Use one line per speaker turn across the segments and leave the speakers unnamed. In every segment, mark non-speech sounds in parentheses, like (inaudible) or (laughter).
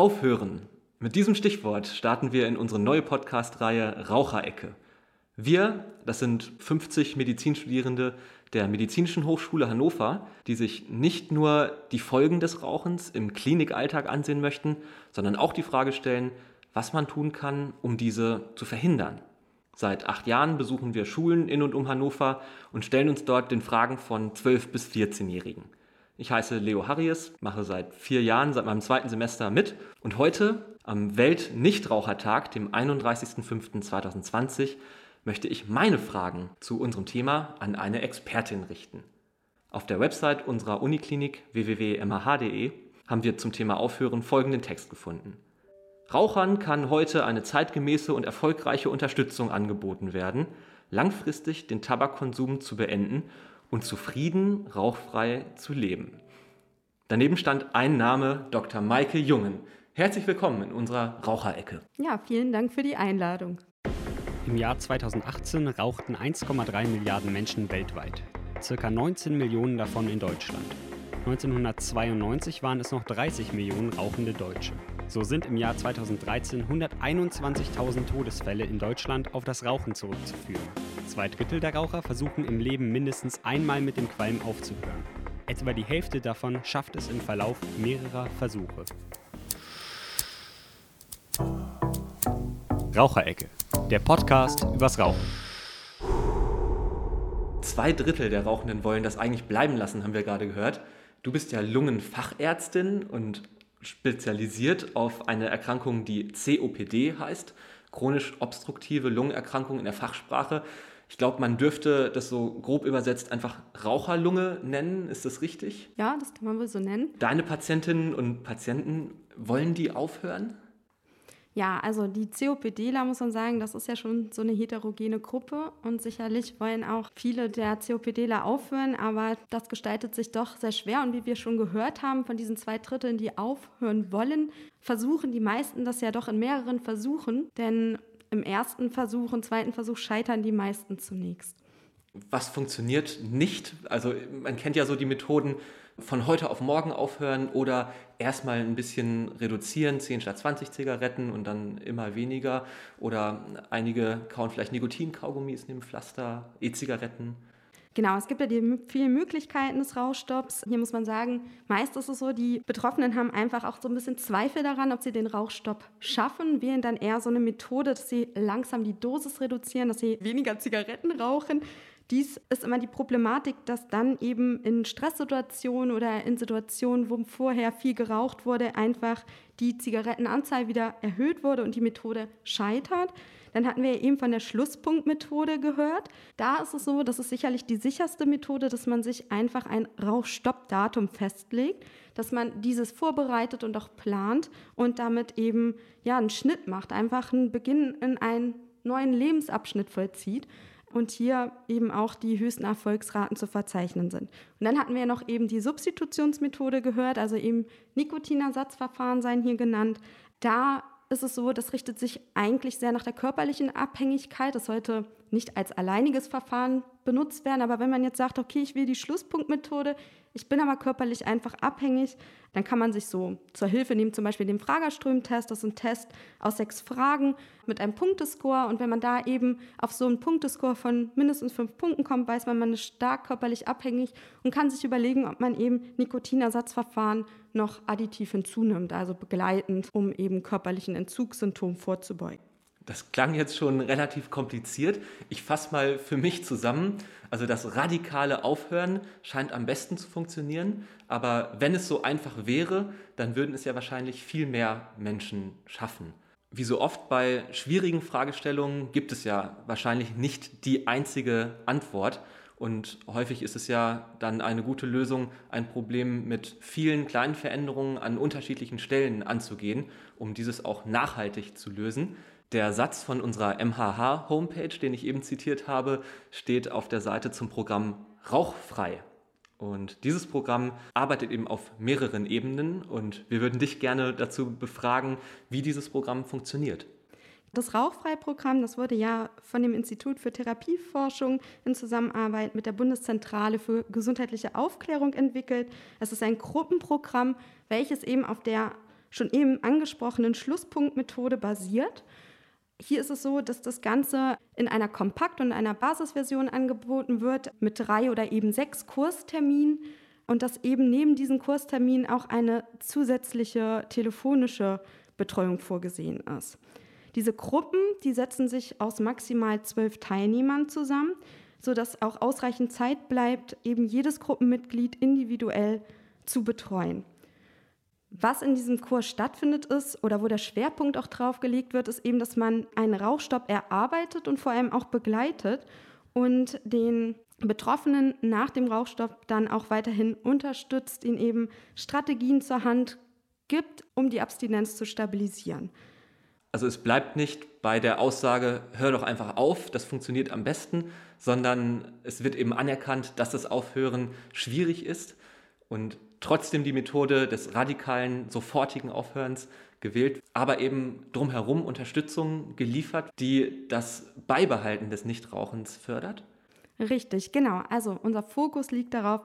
aufhören. Mit diesem Stichwort starten wir in unsere neue Podcast-Reihe Raucherecke. Wir, das sind 50 Medizinstudierende der Medizinischen Hochschule Hannover, die sich nicht nur die Folgen des Rauchens im Klinikalltag ansehen möchten, sondern auch die Frage stellen, was man tun kann, um diese zu verhindern. Seit acht Jahren besuchen wir Schulen in und um Hannover und stellen uns dort den Fragen von 12- bis 14-Jährigen. Ich heiße Leo Harries, mache seit vier Jahren, seit meinem zweiten Semester mit und heute, am Welt-Nichtrauchertag, dem 31.05.2020, möchte ich meine Fragen zu unserem Thema an eine Expertin richten. Auf der Website unserer Uniklinik www.mah.de haben wir zum Thema Aufhören folgenden Text gefunden. Rauchern kann heute eine zeitgemäße und erfolgreiche Unterstützung angeboten werden, langfristig den Tabakkonsum zu beenden und zufrieden rauchfrei zu leben. Daneben stand ein Name, Dr. Maike Jungen. Herzlich willkommen in unserer Raucherecke.
Ja, vielen Dank für die Einladung.
Im Jahr 2018 rauchten 1,3 Milliarden Menschen weltweit, circa 19 Millionen davon in Deutschland. 1992 waren es noch 30 Millionen rauchende Deutsche. So sind im Jahr 2013 121.000 Todesfälle in Deutschland auf das Rauchen zurückzuführen. Zwei Drittel der Raucher versuchen im Leben mindestens einmal mit dem Qualm aufzuhören. Etwa die Hälfte davon schafft es im Verlauf mehrerer Versuche. Raucherecke, der Podcast übers Rauchen.
Zwei Drittel der Rauchenden wollen das eigentlich bleiben lassen, haben wir gerade gehört. Du bist ja Lungenfachärztin und spezialisiert auf eine Erkrankung, die COPD heißt, chronisch obstruktive Lungenerkrankung in der Fachsprache. Ich glaube, man dürfte das so grob übersetzt einfach Raucherlunge nennen. Ist das richtig?
Ja, das kann man wohl so nennen.
Deine Patientinnen und Patienten, wollen die aufhören?
Ja, also die COPDler muss man sagen, das ist ja schon so eine heterogene Gruppe und sicherlich wollen auch viele der COPDler aufhören, aber das gestaltet sich doch sehr schwer und wie wir schon gehört haben, von diesen zwei Dritteln, die aufhören wollen, versuchen die meisten das ja doch in mehreren Versuchen, denn im ersten Versuch und zweiten Versuch scheitern die meisten zunächst.
Was funktioniert nicht? Also man kennt ja so die Methoden, von heute auf morgen aufhören oder erstmal ein bisschen reduzieren, 10 statt 20 Zigaretten und dann immer weniger. Oder einige kauen vielleicht Nikotinkaugummis neben Pflaster, E-Zigaretten.
Genau, es gibt ja die vielen Möglichkeiten des Rauchstopps. Hier muss man sagen, meist ist es so, die Betroffenen haben einfach auch so ein bisschen Zweifel daran, ob sie den Rauchstopp schaffen, wählen dann eher so eine Methode, dass sie langsam die Dosis reduzieren, dass sie weniger Zigaretten rauchen dies ist immer die Problematik, dass dann eben in Stresssituationen oder in Situationen, wo vorher viel geraucht wurde, einfach die Zigarettenanzahl wieder erhöht wurde und die Methode scheitert. Dann hatten wir eben von der Schlusspunktmethode gehört. Da ist es so, das ist sicherlich die sicherste Methode, dass man sich einfach ein Rauchstoppdatum festlegt, dass man dieses vorbereitet und auch plant und damit eben ja einen Schnitt macht, einfach einen Beginn in einen neuen Lebensabschnitt vollzieht und hier eben auch die höchsten Erfolgsraten zu verzeichnen sind. Und dann hatten wir noch eben die Substitutionsmethode gehört, also eben Nikotinersatzverfahren seien hier genannt. Da ist es so, das richtet sich eigentlich sehr nach der körperlichen Abhängigkeit. Das sollte nicht als alleiniges Verfahren benutzt werden, aber wenn man jetzt sagt, okay, ich will die Schlusspunktmethode, ich bin aber körperlich einfach abhängig, dann kann man sich so zur Hilfe nehmen, zum Beispiel den Fragerström-Test. Das ist ein Test aus sechs Fragen mit einem Punktescore. Und wenn man da eben auf so einen Punktescore von mindestens fünf Punkten kommt, weiß man, man ist stark körperlich abhängig und kann sich überlegen, ob man eben Nikotinersatzverfahren noch additiv hinzunimmt, also begleitend, um eben körperlichen Entzugssymptomen vorzubeugen.
Das klang jetzt schon relativ kompliziert. Ich fasse mal für mich zusammen. Also das radikale Aufhören scheint am besten zu funktionieren. Aber wenn es so einfach wäre, dann würden es ja wahrscheinlich viel mehr Menschen schaffen. Wie so oft bei schwierigen Fragestellungen gibt es ja wahrscheinlich nicht die einzige Antwort. Und häufig ist es ja dann eine gute Lösung, ein Problem mit vielen kleinen Veränderungen an unterschiedlichen Stellen anzugehen, um dieses auch nachhaltig zu lösen. Der Satz von unserer MHH-Homepage, den ich eben zitiert habe, steht auf der Seite zum Programm Rauchfrei. Und dieses Programm arbeitet eben auf mehreren Ebenen und wir würden dich gerne dazu befragen, wie dieses Programm funktioniert.
Das Rauchfrei-Programm, das wurde ja von dem Institut für Therapieforschung in Zusammenarbeit mit der Bundeszentrale für gesundheitliche Aufklärung entwickelt. Es ist ein Gruppenprogramm, welches eben auf der schon eben angesprochenen Schlusspunktmethode basiert. Hier ist es so, dass das Ganze in einer Kompakt- und einer Basisversion angeboten wird mit drei oder eben sechs Kursterminen und dass eben neben diesen Kursterminen auch eine zusätzliche telefonische Betreuung vorgesehen ist. Diese Gruppen, die setzen sich aus maximal zwölf Teilnehmern zusammen, sodass auch ausreichend Zeit bleibt, eben jedes Gruppenmitglied individuell zu betreuen. Was in diesem Kurs stattfindet ist oder wo der Schwerpunkt auch drauf gelegt wird, ist eben, dass man einen Rauchstopp erarbeitet und vor allem auch begleitet und den Betroffenen nach dem Rauchstopp dann auch weiterhin unterstützt, ihnen eben Strategien zur Hand gibt, um die Abstinenz zu stabilisieren.
Also es bleibt nicht bei der Aussage, hör doch einfach auf, das funktioniert am besten, sondern es wird eben anerkannt, dass das Aufhören schwierig ist und trotzdem die Methode des radikalen, sofortigen Aufhörens gewählt, aber eben drumherum Unterstützung geliefert, die das Beibehalten des Nichtrauchens fördert?
Richtig, genau. Also unser Fokus liegt darauf,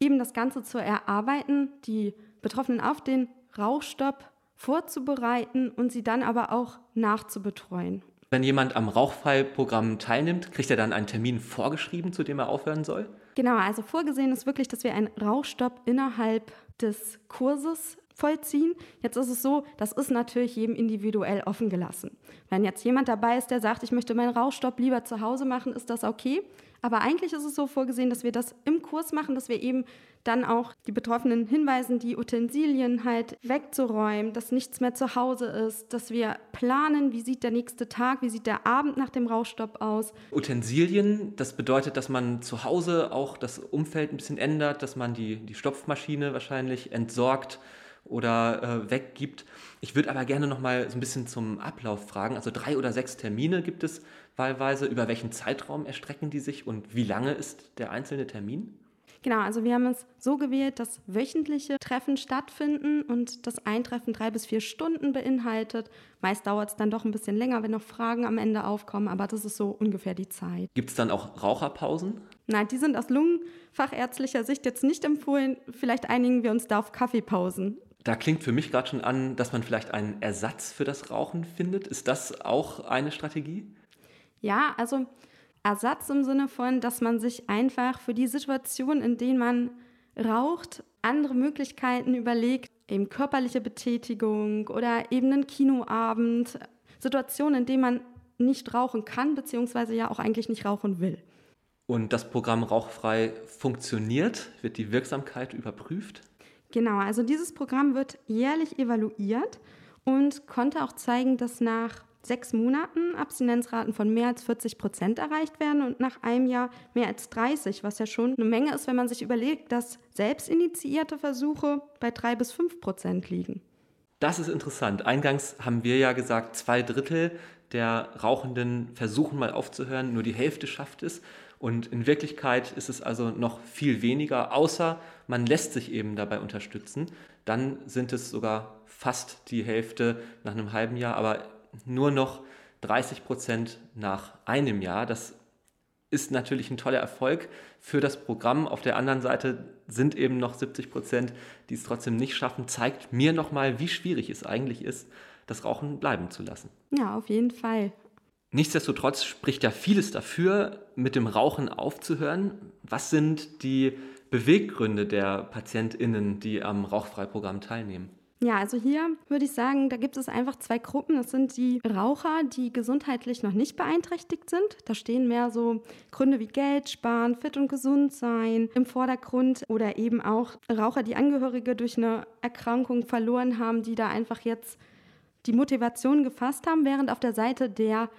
eben das Ganze zu erarbeiten, die Betroffenen auf den Rauchstopp vorzubereiten und sie dann aber auch nachzubetreuen.
Wenn jemand am Rauchfallprogramm teilnimmt, kriegt er dann einen Termin vorgeschrieben, zu dem er aufhören soll?
Genau, also vorgesehen ist wirklich, dass wir einen Rauchstopp innerhalb des Kurses vollziehen. Jetzt ist es so, das ist natürlich jedem individuell offen gelassen. Wenn jetzt jemand dabei ist, der sagt, ich möchte meinen Rauchstopp lieber zu Hause machen, ist das okay. Aber eigentlich ist es so vorgesehen, dass wir das im Kurs machen, dass wir eben dann auch die Betroffenen hinweisen, die Utensilien halt wegzuräumen, dass nichts mehr zu Hause ist, dass wir planen, wie sieht der nächste Tag, wie sieht der Abend nach dem Rauchstopp aus.
Utensilien, das bedeutet, dass man zu Hause auch das Umfeld ein bisschen ändert, dass man die, die Stopfmaschine wahrscheinlich entsorgt oder äh, weggibt. Ich würde aber gerne noch mal so ein bisschen zum Ablauf fragen. Also drei oder sechs Termine gibt es wahlweise. Über welchen Zeitraum erstrecken die sich und wie lange ist der einzelne Termin?
Genau, also wir haben es so gewählt, dass wöchentliche Treffen stattfinden und das Eintreffen drei bis vier Stunden beinhaltet. Meist dauert es dann doch ein bisschen länger, wenn noch Fragen am Ende aufkommen, aber das ist so ungefähr die Zeit.
Gibt es dann auch Raucherpausen?
Nein, die sind aus lungenfachärztlicher Sicht jetzt nicht empfohlen. Vielleicht einigen wir uns da auf Kaffeepausen.
Da klingt für mich gerade schon an, dass man vielleicht einen Ersatz für das Rauchen findet. Ist das auch eine Strategie?
Ja, also Ersatz im Sinne von, dass man sich einfach für die Situation, in denen man raucht, andere Möglichkeiten überlegt, eben körperliche Betätigung oder eben einen Kinoabend, Situationen, in denen man nicht rauchen kann, beziehungsweise ja auch eigentlich nicht rauchen will.
Und das Programm Rauchfrei funktioniert? Wird die Wirksamkeit überprüft?
Genau, also dieses Programm wird jährlich evaluiert und konnte auch zeigen, dass nach sechs Monaten Abstinenzraten von mehr als 40 Prozent erreicht werden und nach einem Jahr mehr als 30, was ja schon eine Menge ist, wenn man sich überlegt, dass selbstinitiierte Versuche bei drei bis fünf Prozent liegen.
Das ist interessant. Eingangs haben wir ja gesagt, zwei Drittel der Rauchenden versuchen mal aufzuhören, nur die Hälfte schafft es. Und in Wirklichkeit ist es also noch viel weniger, außer man lässt sich eben dabei unterstützen. Dann sind es sogar fast die Hälfte nach einem halben Jahr, aber nur noch 30 Prozent nach einem Jahr. Das ist natürlich ein toller Erfolg für das Programm. Auf der anderen Seite sind eben noch 70 Prozent, die es trotzdem nicht schaffen. Zeigt mir nochmal, wie schwierig es eigentlich ist, das Rauchen bleiben zu lassen.
Ja, auf jeden Fall.
Nichtsdestotrotz spricht ja vieles dafür, mit dem Rauchen aufzuhören. Was sind die Beweggründe der PatientInnen, die am Rauchfreiprogramm teilnehmen?
Ja, also hier würde ich sagen, da gibt es einfach zwei Gruppen. Das sind die Raucher, die gesundheitlich noch nicht beeinträchtigt sind. Da stehen mehr so Gründe wie Geld sparen, fit und gesund sein im Vordergrund oder eben auch Raucher, die Angehörige durch eine Erkrankung verloren haben, die da einfach jetzt die Motivation gefasst haben, während auf der Seite der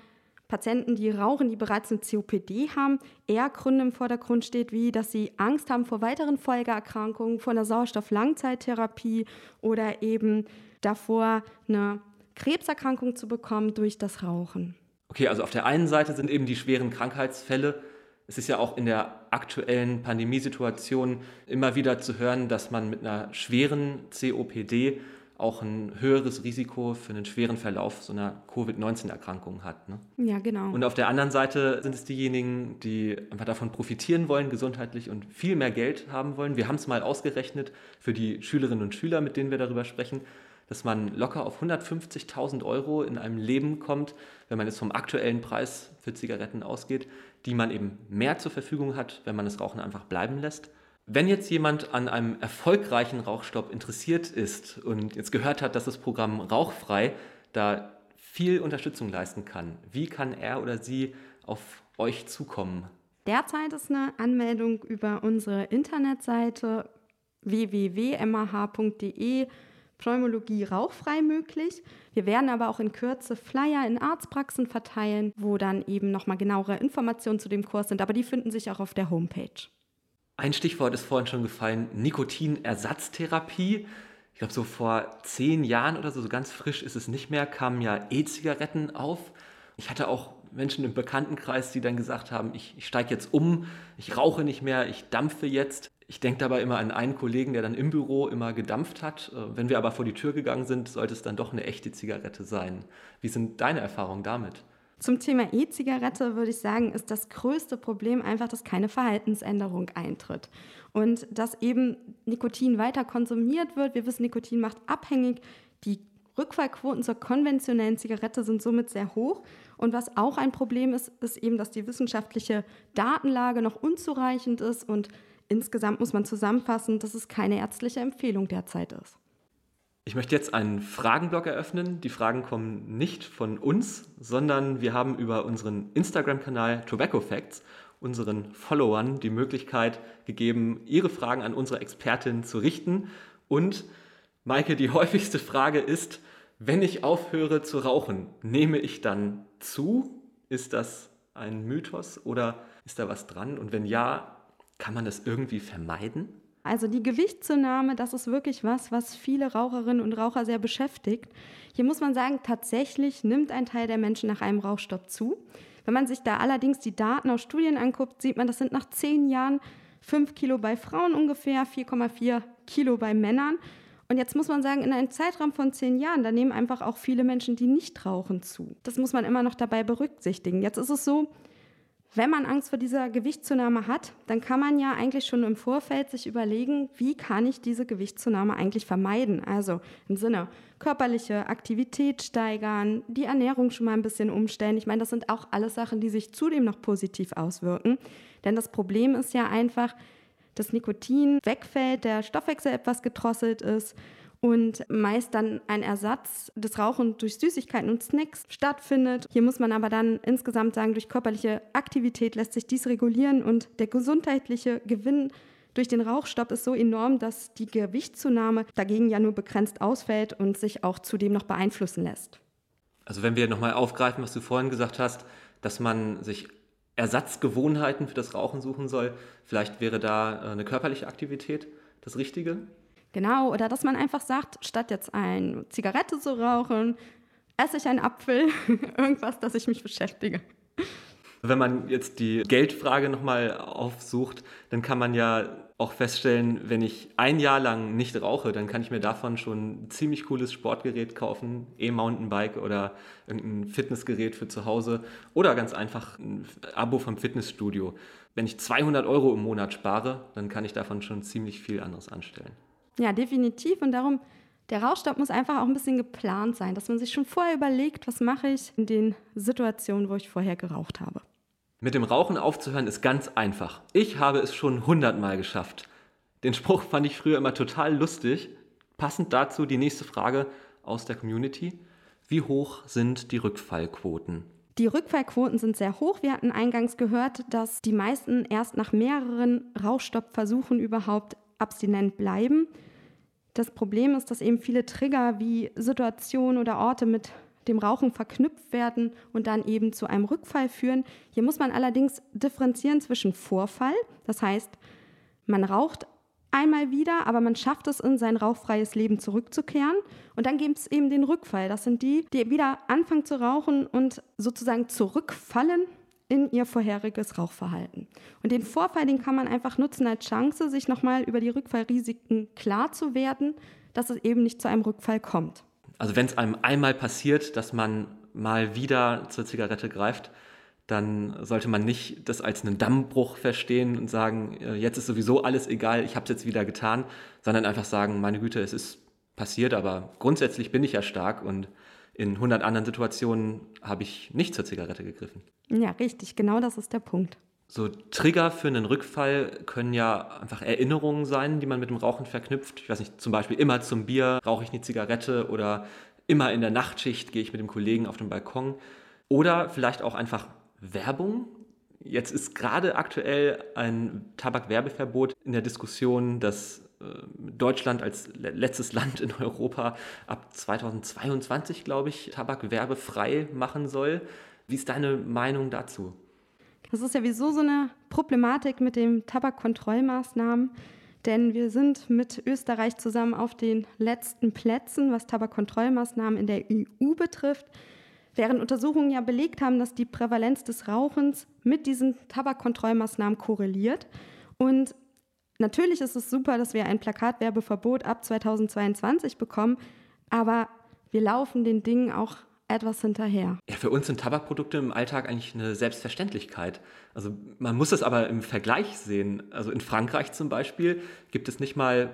Patienten, die rauchen, die bereits eine COPD haben, eher Gründe im Vordergrund steht, wie dass sie Angst haben vor weiteren Folgeerkrankungen, vor einer Sauerstoff-Langzeittherapie oder eben davor, eine Krebserkrankung zu bekommen durch das Rauchen.
Okay, also auf der einen Seite sind eben die schweren Krankheitsfälle. Es ist ja auch in der aktuellen Pandemiesituation immer wieder zu hören, dass man mit einer schweren COPD auch ein höheres Risiko für einen schweren Verlauf so einer Covid-19-Erkrankung hat. Ne?
Ja, genau.
Und auf der anderen Seite sind es diejenigen, die einfach davon profitieren wollen, gesundheitlich und viel mehr Geld haben wollen. Wir haben es mal ausgerechnet für die Schülerinnen und Schüler, mit denen wir darüber sprechen. dass man locker auf 150.000 Euro in einem Leben kommt, wenn man jetzt vom aktuellen Preis für Zigaretten ausgeht, die man eben mehr zur Verfügung hat, wenn man das Rauchen einfach bleiben lässt. Wenn jetzt jemand an einem erfolgreichen Rauchstopp interessiert ist und jetzt gehört hat, dass das Programm Rauchfrei da viel Unterstützung leisten kann, wie kann er oder sie auf euch zukommen?
Derzeit ist eine Anmeldung über unsere Internetseite www.mah.de Pneumologie rauchfrei möglich. Wir werden aber auch in Kürze Flyer in Arztpraxen verteilen, wo dann eben nochmal genauere Informationen zu dem Kurs sind, aber die finden sich auch auf der Homepage.
Ein Stichwort ist vorhin schon gefallen, Nikotinersatztherapie. Ich glaube, so vor zehn Jahren oder so, so ganz frisch ist es nicht mehr, kamen ja E-Zigaretten auf. Ich hatte auch Menschen im Bekanntenkreis, die dann gesagt haben, ich, ich steige jetzt um, ich rauche nicht mehr, ich dampfe jetzt. Ich denke dabei immer an einen Kollegen, der dann im Büro immer gedampft hat. Äh, wenn wir aber vor die Tür gegangen sind, sollte es dann doch eine echte Zigarette sein. Wie sind deine Erfahrungen damit?
Zum Thema E-Zigarette würde ich sagen, ist das größte Problem einfach, dass keine Verhaltensänderung eintritt. Und dass eben Nikotin weiter konsumiert wird. Wir wissen, Nikotin macht abhängig. Die Rückfallquoten zur konventionellen Zigarette sind somit sehr hoch. Und was auch ein Problem ist, ist eben, dass die wissenschaftliche Datenlage noch unzureichend ist und insgesamt muss man zusammenfassen, dass es keine ärztliche Empfehlung derzeit ist.
Ich möchte jetzt einen Fragenblock eröffnen. Die Fragen kommen nicht von uns, sondern wir haben über unseren Instagram-Kanal Tobacco Facts unseren Followern die Möglichkeit gegeben, ihre Fragen an unsere Expertin zu richten. Und Maike, die (laughs) häufigste Frage ist, wenn ich aufhöre zu rauchen, nehme ich dann zu? Ist das ein Mythos oder ist da was dran? Und wenn ja, kann man das irgendwie vermeiden?
Also die Gewichtszunahme, das ist wirklich was, was viele Raucherinnen und Raucher sehr beschäftigt. Hier muss man sagen, tatsächlich nimmt ein Teil der Menschen nach einem Rauchstopp zu. Wenn man sich da allerdings die Daten aus Studien anguckt, sieht man, das sind nach zehn Jahren 5 Kilo bei Frauen ungefähr, 4,4 Kilo bei Männern. Und jetzt muss man sagen, in einem Zeitraum von zehn Jahren, da nehmen einfach auch viele Menschen, die nicht rauchen, zu. Das muss man immer noch dabei berücksichtigen. Jetzt ist es so, wenn man Angst vor dieser Gewichtszunahme hat, dann kann man ja eigentlich schon im Vorfeld sich überlegen, wie kann ich diese Gewichtszunahme eigentlich vermeiden? Also im Sinne körperliche Aktivität steigern, die Ernährung schon mal ein bisschen umstellen. Ich meine, das sind auch alles Sachen, die sich zudem noch positiv auswirken. Denn das Problem ist ja einfach, dass Nikotin wegfällt, der Stoffwechsel etwas gedrosselt ist und meist dann ein Ersatz des Rauchen durch Süßigkeiten und Snacks stattfindet. Hier muss man aber dann insgesamt sagen, durch körperliche Aktivität lässt sich dies regulieren und der gesundheitliche Gewinn durch den Rauchstopp ist so enorm, dass die Gewichtszunahme dagegen ja nur begrenzt ausfällt und sich auch zudem noch beeinflussen lässt.
Also wenn wir nochmal aufgreifen, was du vorhin gesagt hast, dass man sich Ersatzgewohnheiten für das Rauchen suchen soll, vielleicht wäre da äh, eine körperliche Aktivität das Richtige?
Genau, oder dass man einfach sagt, statt jetzt eine Zigarette zu rauchen, esse ich einen Apfel, (laughs) irgendwas, das ich mich beschäftige.
Wenn man jetzt die Geldfrage nochmal aufsucht, dann kann man ja auch feststellen, wenn ich ein Jahr lang nicht rauche, dann kann ich mir davon schon ein ziemlich cooles Sportgerät kaufen, E-Mountainbike oder irgendein Fitnessgerät für zu Hause oder ganz einfach ein Abo vom Fitnessstudio. Wenn ich 200 Euro im Monat spare, dann kann ich davon schon ziemlich viel anderes anstellen.
Ja, definitiv. Und darum, der Rauchstopp muss einfach auch ein bisschen geplant sein, dass man sich schon vorher überlegt, was mache ich in den Situationen, wo ich vorher geraucht habe.
Mit dem Rauchen aufzuhören ist ganz einfach. Ich habe es schon hundertmal geschafft. Den Spruch fand ich früher immer total lustig. Passend dazu die nächste Frage aus der Community. Wie hoch sind die Rückfallquoten?
Die Rückfallquoten sind sehr hoch. Wir hatten eingangs gehört, dass die meisten erst nach mehreren Rauchstoppversuchen überhaupt abstinent bleiben. Das Problem ist, dass eben viele Trigger wie Situationen oder Orte mit dem Rauchen verknüpft werden und dann eben zu einem Rückfall führen. Hier muss man allerdings differenzieren zwischen Vorfall, das heißt, man raucht einmal wieder, aber man schafft es, in sein rauchfreies Leben zurückzukehren. Und dann gibt es eben den Rückfall. Das sind die, die wieder anfangen zu rauchen und sozusagen zurückfallen in ihr vorheriges Rauchverhalten. Und den Vorfall, den kann man einfach nutzen als Chance, sich nochmal über die Rückfallrisiken klar zu werden, dass es eben nicht zu einem Rückfall kommt.
Also wenn es einem einmal passiert, dass man mal wieder zur Zigarette greift, dann sollte man nicht das als einen Dammbruch verstehen und sagen, äh, jetzt ist sowieso alles egal, ich habe es jetzt wieder getan, sondern einfach sagen, meine Güte, es ist passiert, aber grundsätzlich bin ich ja stark und in 100 anderen Situationen habe ich nicht zur Zigarette gegriffen.
Ja, richtig, genau das ist der Punkt.
So Trigger für einen Rückfall können ja einfach Erinnerungen sein, die man mit dem Rauchen verknüpft. Ich weiß nicht, zum Beispiel immer zum Bier rauche ich eine Zigarette oder immer in der Nachtschicht gehe ich mit dem Kollegen auf den Balkon. Oder vielleicht auch einfach Werbung. Jetzt ist gerade aktuell ein Tabakwerbeverbot in der Diskussion, dass äh, Deutschland als letztes Land in Europa ab 2022, glaube ich, Tabakwerbefrei machen soll. Wie ist deine Meinung dazu?
Das ist ja wieso so eine Problematik mit den Tabakkontrollmaßnahmen, denn wir sind mit Österreich zusammen auf den letzten Plätzen, was Tabakkontrollmaßnahmen in der EU betrifft, während Untersuchungen ja belegt haben, dass die Prävalenz des Rauchens mit diesen Tabakkontrollmaßnahmen korreliert. Und natürlich ist es super, dass wir ein Plakatwerbeverbot ab 2022 bekommen, aber wir laufen den Dingen auch etwas hinterher.
Ja, für uns sind Tabakprodukte im Alltag eigentlich eine Selbstverständlichkeit. Also man muss es aber im Vergleich sehen. Also in Frankreich zum Beispiel gibt es nicht mal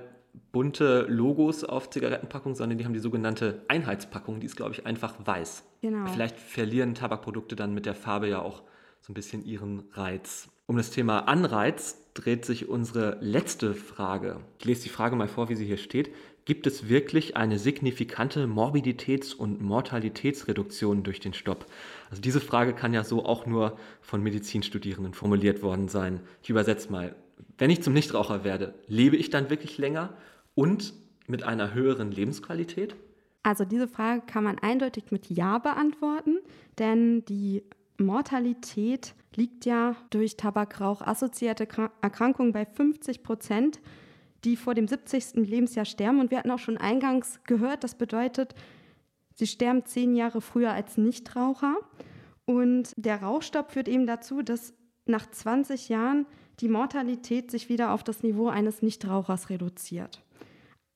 bunte Logos auf Zigarettenpackungen, sondern die haben die sogenannte Einheitspackung, die ist, glaube ich, einfach weiß. Genau. Vielleicht verlieren Tabakprodukte dann mit der Farbe ja auch so ein bisschen ihren Reiz. Um das Thema Anreiz dreht sich unsere letzte Frage. Ich lese die Frage mal vor, wie sie hier steht gibt es wirklich eine signifikante Morbiditäts- und Mortalitätsreduktion durch den Stopp? Also diese Frage kann ja so auch nur von Medizinstudierenden formuliert worden sein. Ich übersetze mal. Wenn ich zum Nichtraucher werde, lebe ich dann wirklich länger und mit einer höheren Lebensqualität?
Also diese Frage kann man eindeutig mit Ja beantworten, denn die Mortalität liegt ja durch Tabakrauch assoziierte Erkrankungen bei 50 Prozent die vor dem 70. Lebensjahr sterben. Und wir hatten auch schon eingangs gehört, das bedeutet, sie sterben zehn Jahre früher als Nichtraucher. Und der Rauchstopp führt eben dazu, dass nach 20 Jahren die Mortalität sich wieder auf das Niveau eines Nichtrauchers reduziert.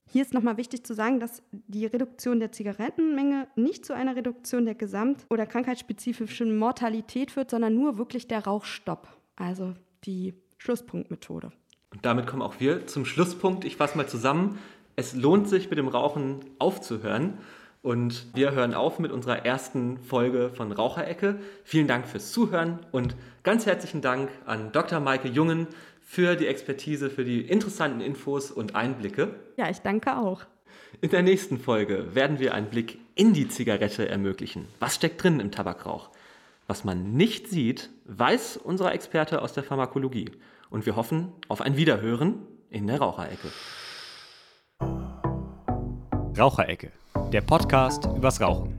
Hier ist nochmal wichtig zu sagen, dass die Reduktion der Zigarettenmenge nicht zu einer Reduktion der gesamt- oder krankheitsspezifischen Mortalität führt, sondern nur wirklich der Rauchstopp, also die Schlusspunktmethode.
Und damit kommen auch wir zum Schlusspunkt. Ich fasse mal zusammen. Es lohnt sich, mit dem Rauchen aufzuhören. Und wir hören auf mit unserer ersten Folge von Raucherecke. Vielen Dank fürs Zuhören und ganz herzlichen Dank an Dr. Maike Jungen für die Expertise, für die interessanten Infos und Einblicke.
Ja, ich danke auch.
In der nächsten Folge werden wir einen Blick in die Zigarette ermöglichen. Was steckt drin im Tabakrauch? Was man nicht sieht, weiß unser Experte aus der Pharmakologie und wir hoffen auf ein Wiederhören in der Raucherecke.
Raucherecke, der Podcast übers Rauchen.